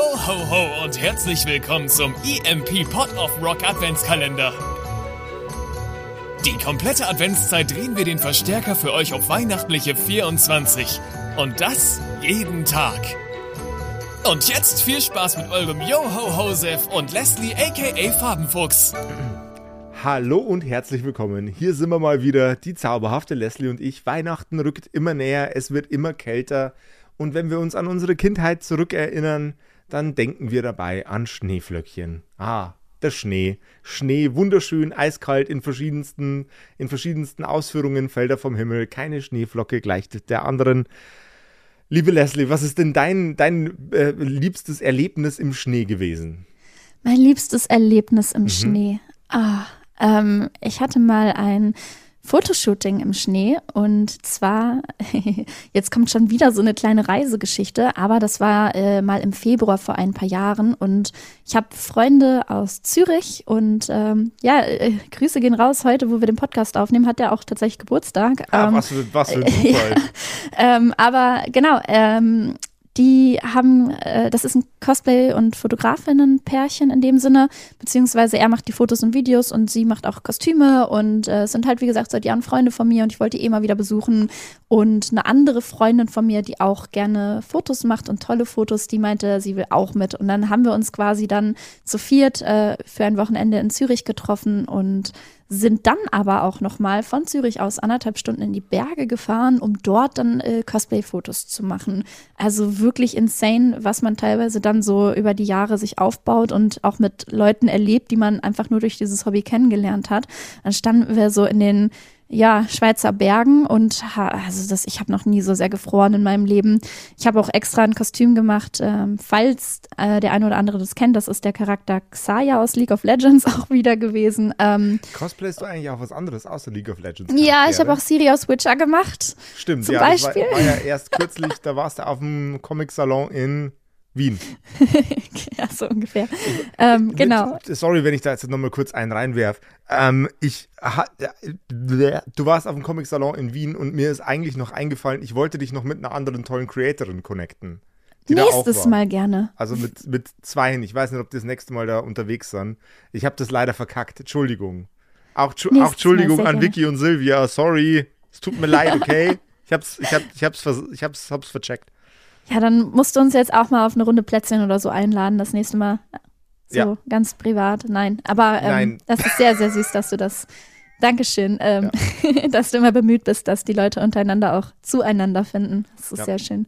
Ho, ho, ho und herzlich willkommen zum EMP Pot of Rock Adventskalender. Die komplette Adventszeit drehen wir den Verstärker für euch auf weihnachtliche 24. Und das jeden Tag. Und jetzt viel Spaß mit eurem Yo-Ho-Hosef und Leslie aka Farbenfuchs. Hallo und herzlich willkommen. Hier sind wir mal wieder, die zauberhafte Leslie und ich. Weihnachten rückt immer näher, es wird immer kälter. Und wenn wir uns an unsere Kindheit zurückerinnern, dann denken wir dabei an Schneeflöckchen. Ah, der Schnee. Schnee, wunderschön, eiskalt in verschiedensten, in verschiedensten Ausführungen, Felder vom Himmel. Keine Schneeflocke gleicht der anderen. Liebe Leslie, was ist denn dein, dein äh, liebstes Erlebnis im Schnee gewesen? Mein liebstes Erlebnis im mhm. Schnee. Ah, ähm, ich hatte mal ein Fotoshooting im Schnee und zwar, jetzt kommt schon wieder so eine kleine Reisegeschichte, aber das war äh, mal im Februar vor ein paar Jahren und ich habe Freunde aus Zürich und ähm, ja, äh, Grüße gehen raus. Heute, wo wir den Podcast aufnehmen, hat er auch tatsächlich Geburtstag. Ah, ähm, was für, was für ein Zufall. Ja, ähm, aber genau, ähm, die haben, äh, das ist ein Cosplay- und Fotografinnen-Pärchen in dem Sinne, beziehungsweise er macht die Fotos und Videos und sie macht auch Kostüme und äh, sind halt, wie gesagt, seit Jahren Freunde von mir und ich wollte die eh mal wieder besuchen. Und eine andere Freundin von mir, die auch gerne Fotos macht und tolle Fotos, die meinte, sie will auch mit. Und dann haben wir uns quasi dann zu viert äh, für ein Wochenende in Zürich getroffen und sind dann aber auch nochmal von Zürich aus anderthalb Stunden in die Berge gefahren, um dort dann äh, Cosplay-Fotos zu machen. Also wirklich insane, was man teilweise dann so über die Jahre sich aufbaut und auch mit Leuten erlebt, die man einfach nur durch dieses Hobby kennengelernt hat. Dann standen wir so in den ja, Schweizer Bergen und also das, ich habe noch nie so sehr gefroren in meinem Leben. Ich habe auch extra ein Kostüm gemacht, ähm, falls äh, der eine oder andere das kennt. Das ist der Charakter Xayah aus League of Legends auch wieder gewesen. Ähm, Cosplayst du eigentlich auch was anderes außer League of Legends? Ja, ich habe auch Siri aus Witcher gemacht. Stimmt, zum ja, Beispiel. War, war ja erst kürzlich, da warst du auf dem Comic-Salon in Wien. ja, so ungefähr. Ähm, genau. Sorry, wenn ich da jetzt nochmal kurz einen reinwerf. Ähm, ich, du warst auf dem Comic-Salon in Wien und mir ist eigentlich noch eingefallen, ich wollte dich noch mit einer anderen tollen Creatorin connecten. Nächstes Mal gerne. Also mit, mit zweien. Ich weiß nicht, ob das nächste Mal da unterwegs sind. Ich habe das leider verkackt. Entschuldigung. Auch, auch Entschuldigung an Vicky und Silvia. Sorry. Es tut mir leid, okay? Ich hab's, ich hab, ich hab's, ich hab's, hab's vercheckt. Ja, dann musst du uns jetzt auch mal auf eine Runde Plätzchen oder so einladen, das nächste Mal. So, ja. ganz privat. Nein, aber ähm, Nein. das ist sehr, sehr süß, dass du das. Dankeschön, ähm, ja. dass du immer bemüht bist, dass die Leute untereinander auch zueinander finden. Das ist ja. sehr schön.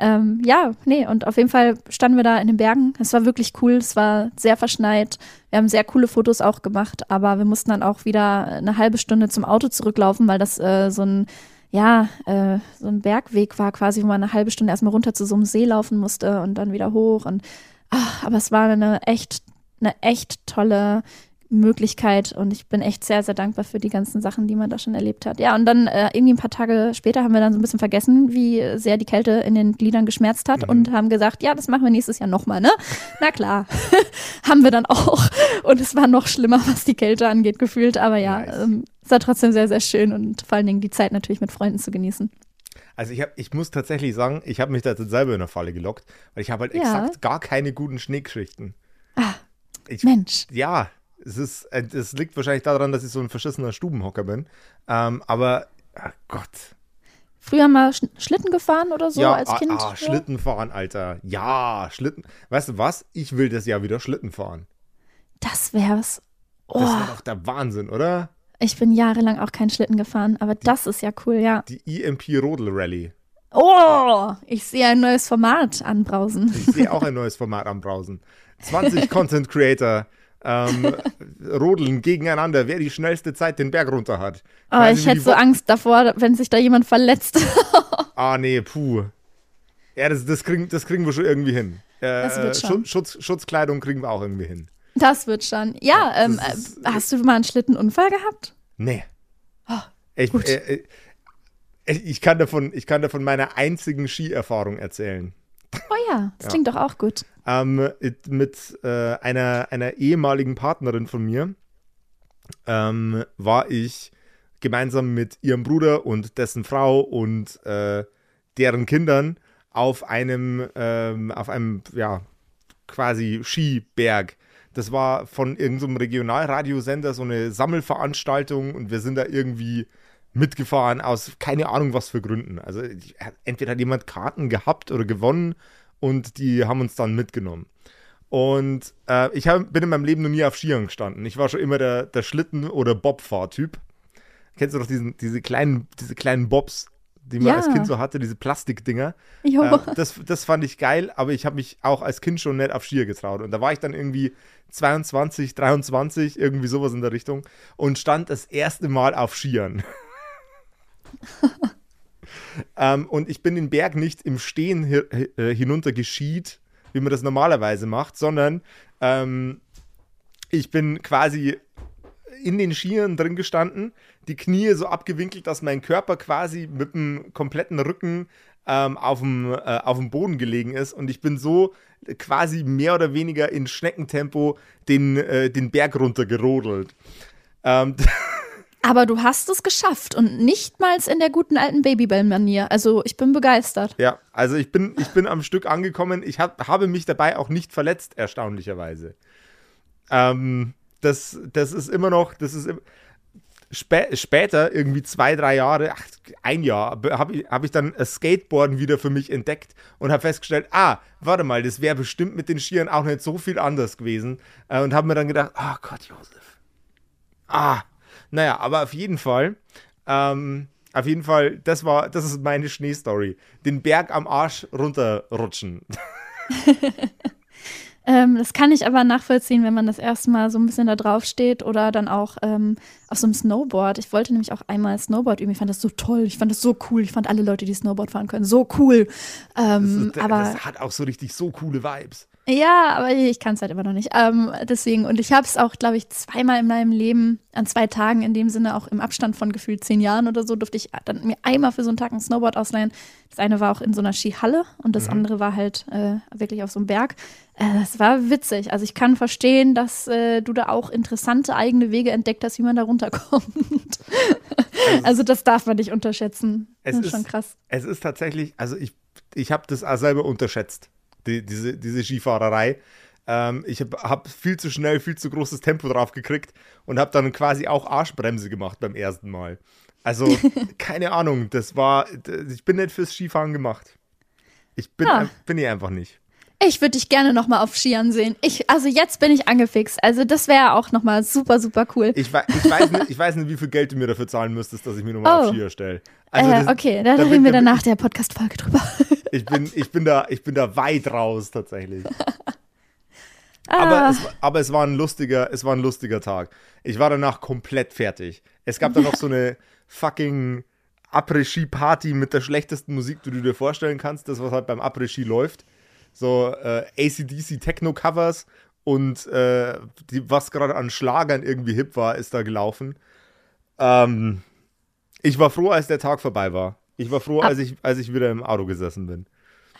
Ähm, ja, nee, und auf jeden Fall standen wir da in den Bergen. Es war wirklich cool, es war sehr verschneit. Wir haben sehr coole Fotos auch gemacht, aber wir mussten dann auch wieder eine halbe Stunde zum Auto zurücklaufen, weil das äh, so ein ja, äh, so ein Bergweg war quasi, wo man eine halbe Stunde erstmal runter zu so einem See laufen musste und dann wieder hoch. Und ach, aber es war eine echt, eine echt tolle Möglichkeit und ich bin echt sehr, sehr dankbar für die ganzen Sachen, die man da schon erlebt hat. Ja, und dann äh, irgendwie ein paar Tage später haben wir dann so ein bisschen vergessen, wie sehr die Kälte in den Gliedern geschmerzt hat mhm. und haben gesagt, ja, das machen wir nächstes Jahr nochmal, ne? Na klar, haben wir dann auch. Und es war noch schlimmer, was die Kälte angeht, gefühlt. Aber ja, nice. ähm, es war trotzdem sehr, sehr schön und vor allen Dingen die Zeit natürlich mit Freunden zu genießen. Also ich, hab, ich muss tatsächlich sagen, ich habe mich da selber in der Falle gelockt, weil ich habe halt ja. exakt gar keine guten Schneegeschichten. Ah, ich, Mensch. Ja, es, ist, äh, es liegt wahrscheinlich daran, dass ich so ein verschissener Stubenhocker bin. Ähm, aber, ach Gott. Früher mal Sch Schlitten gefahren oder so ja, als Kind? Ah, Schlitten fahren, Alter. Ja, Schlitten. Weißt du was? Ich will das Jahr wieder Schlitten fahren. Das wär's. Oh. Das wäre doch der Wahnsinn, oder? Ich bin jahrelang auch kein Schlitten gefahren, aber die, das ist ja cool, ja. Die EMP Rodel Rally. Oh, ich sehe ein neues Format anbrausen. Ich sehe auch ein neues Format anbrausen. 20 Content Creator ähm, rodeln gegeneinander, wer die schnellste Zeit den Berg runter hat. Oh, ich hätte so Angst davor, wenn sich da jemand verletzt. ah, nee, puh. Ja, das, das, kriegen, das kriegen wir schon irgendwie hin. Äh, das wird schon. Schutz, Schutzkleidung kriegen wir auch irgendwie hin. Das wird schon. Ja, ähm, ist, hast du mal einen Schlittenunfall gehabt? Nee. Oh, ich, äh, äh, ich, kann davon, ich kann davon meiner einzigen Skierfahrung erzählen. Oh ja, das ja. klingt doch auch gut. Ähm, mit äh, einer, einer ehemaligen Partnerin von mir ähm, war ich gemeinsam mit ihrem Bruder und dessen Frau und äh, deren Kindern auf einem, ähm, auf einem, ja, quasi Skiberg. Das war von irgendeinem Regionalradiosender so eine Sammelveranstaltung und wir sind da irgendwie mitgefahren aus keine Ahnung was für Gründen. Also entweder hat jemand Karten gehabt oder gewonnen und die haben uns dann mitgenommen. Und äh, ich hab, bin in meinem Leben noch nie auf Skiern gestanden. Ich war schon immer der, der Schlitten- oder Bobfahrtyp. Kennst du doch diesen, diese, kleinen, diese kleinen Bobs, die man ja. als Kind so hatte, diese Plastikdinger? Äh, das, das fand ich geil, aber ich habe mich auch als Kind schon nicht auf Skier getraut. Und da war ich dann irgendwie 22, 23, irgendwie sowas in der Richtung und stand das erste Mal auf Skiern. ähm, und ich bin den Berg nicht im Stehen äh, hinunter geschied, wie man das normalerweise macht, sondern ähm, ich bin quasi in den Skiern drin gestanden, die Knie so abgewinkelt, dass mein Körper quasi mit dem kompletten Rücken ähm, auf, dem, äh, auf dem Boden gelegen ist und ich bin so quasi mehr oder weniger in Schneckentempo den, äh, den Berg runter gerodelt. Ähm, Aber du hast es geschafft und nicht mal in der guten alten Babybell-Manier. Also ich bin begeistert. Ja, also ich bin, ich bin am Stück angekommen. Ich hab, habe mich dabei auch nicht verletzt, erstaunlicherweise. Ähm, das, das ist immer noch, das ist spä später, irgendwie zwei, drei Jahre, ach, ein Jahr, habe ich, hab ich dann Skateboarden wieder für mich entdeckt und habe festgestellt, ah, warte mal, das wäre bestimmt mit den Skiern auch nicht so viel anders gewesen. Äh, und habe mir dann gedacht, oh Gott, Josef. Ah, naja, aber auf jeden Fall, ähm, auf jeden Fall, das war, das ist meine Schneestory. Den Berg am Arsch runterrutschen. ähm, das kann ich aber nachvollziehen, wenn man das erste Mal so ein bisschen da drauf steht oder dann auch ähm, auf so einem Snowboard. Ich wollte nämlich auch einmal Snowboard üben. Ich fand das so toll. Ich fand das so cool. Ich fand alle Leute, die Snowboard fahren können, so cool. Ähm, das, ist, aber das hat auch so richtig so coole Vibes. Ja, aber ich kann es halt immer noch nicht. Ähm, deswegen, und ich habe es auch, glaube ich, zweimal in meinem Leben, an zwei Tagen in dem Sinne, auch im Abstand von gefühlt zehn Jahren oder so, durfte ich dann mir einmal für so einen Tag ein Snowboard ausleihen. Das eine war auch in so einer Skihalle und das mhm. andere war halt äh, wirklich auf so einem Berg. Äh, das war witzig. Also ich kann verstehen, dass äh, du da auch interessante eigene Wege entdeckt hast, wie man da runterkommt. also, also das darf man nicht unterschätzen. Es das ist schon krass. Es ist tatsächlich, also ich, ich habe das selber unterschätzt die, diese, diese Skifahrerei. Ähm, ich habe hab viel zu schnell, viel zu großes Tempo drauf gekriegt und habe dann quasi auch Arschbremse gemacht beim ersten Mal. Also, keine Ahnung, das war, ich bin nicht fürs Skifahren gemacht. Ich bin, ja. bin ich einfach nicht. Ich würde dich gerne noch mal auf Skiern sehen. Ich, also jetzt bin ich angefixt. Also das wäre auch noch mal super, super cool. Ich, ich, weiß nicht, ich weiß nicht, wie viel Geld du mir dafür zahlen müsstest, dass ich mir noch mal oh. auf Skier stelle. Also äh, okay, da, da reden wir dann nach der Podcast-Folge drüber. Ich bin, ich, bin da, ich bin da weit raus, tatsächlich. ah. aber, es, aber es war ein lustiger, es war ein lustiger Tag. Ich war danach komplett fertig. Es gab dann noch so eine fucking Après-Ski-Party mit der schlechtesten Musik, die du dir vorstellen kannst. Das, was halt beim Après-Ski läuft so äh, ACDC Techno-Covers und äh, die, was gerade an Schlagern irgendwie hip war, ist da gelaufen. Ähm, ich war froh, als der Tag vorbei war. Ich war froh, als ich, als ich wieder im Auto gesessen bin.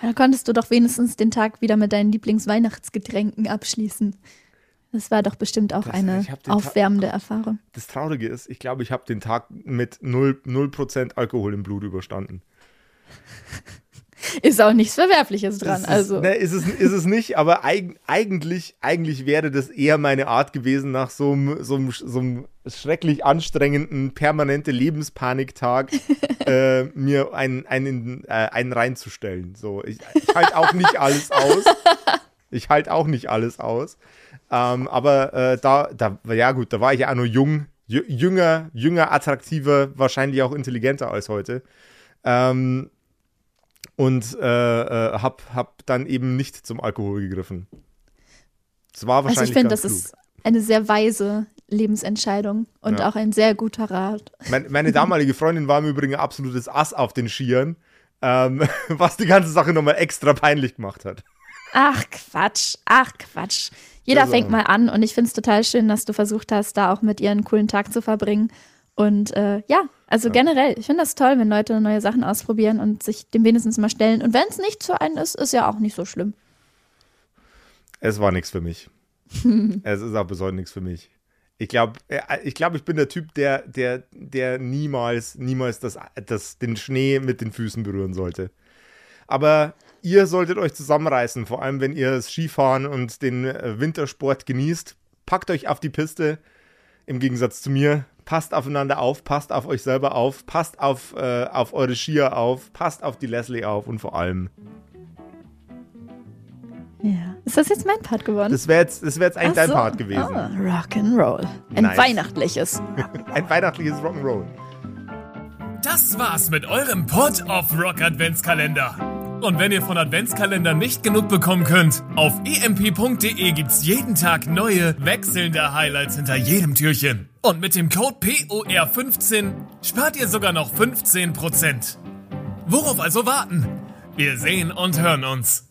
Da konntest du doch wenigstens den Tag wieder mit deinen Lieblingsweihnachtsgetränken abschließen. Das war doch bestimmt auch das, eine aufwärmende Ta Erfahrung. Das Traurige ist, ich glaube, ich habe den Tag mit 0%, 0 Alkohol im Blut überstanden. Ist auch nichts Verwerfliches dran. Ist, also. Ne, ist, es, ist es nicht, aber eig, eigentlich, eigentlich wäre das eher meine Art gewesen, nach so einem, schrecklich anstrengenden, permanente Lebenspaniktag äh, mir einen, einen, äh, einen reinzustellen. So, ich, ich halte auch nicht alles aus. Ich halte auch nicht alles aus. Ähm, aber äh, da, da, ja gut, da war ich ja auch nur jung, jünger, jünger, attraktiver, wahrscheinlich auch intelligenter als heute. Ähm, und äh, äh, hab, hab dann eben nicht zum Alkohol gegriffen. Das war wahrscheinlich. Also ich finde, das klug. ist eine sehr weise Lebensentscheidung und ja. auch ein sehr guter Rat. Meine, meine damalige Freundin war im Übrigen ein absolutes Ass auf den Skiern, ähm, was die ganze Sache nochmal extra peinlich gemacht hat. Ach Quatsch, ach Quatsch. Jeder also. fängt mal an und ich finde es total schön, dass du versucht hast, da auch mit ihr einen coolen Tag zu verbringen. Und äh, ja, also ja. generell, ich finde das toll, wenn Leute neue Sachen ausprobieren und sich dem wenigstens mal stellen. Und wenn es nicht für einen ist, ist ja auch nicht so schlimm. Es war nichts für mich. es ist auch bis heute nichts für mich. Ich glaube, äh, ich, glaub, ich bin der Typ, der, der, der niemals, niemals das, das, den Schnee mit den Füßen berühren sollte. Aber ihr solltet euch zusammenreißen, vor allem wenn ihr das Skifahren und den äh, Wintersport genießt. Packt euch auf die Piste, im Gegensatz zu mir. Passt aufeinander auf, passt auf euch selber auf, passt auf, äh, auf eure Skier auf, passt auf die Leslie auf und vor allem ja. Ist das jetzt mein Part geworden? Das wäre jetzt, wär jetzt eigentlich Ach dein so. Part gewesen. Oh, Rock'n'Roll. Ein nice. weihnachtliches. Ein weihnachtliches Rock'n'Roll. Das war's mit eurem Pot of Rock Adventskalender. Und wenn ihr von Adventskalendern nicht genug bekommen könnt, auf emp.de gibt's jeden Tag neue, wechselnde Highlights hinter jedem Türchen. Und mit dem Code POR15 spart ihr sogar noch 15%. Worauf also warten? Wir sehen und hören uns.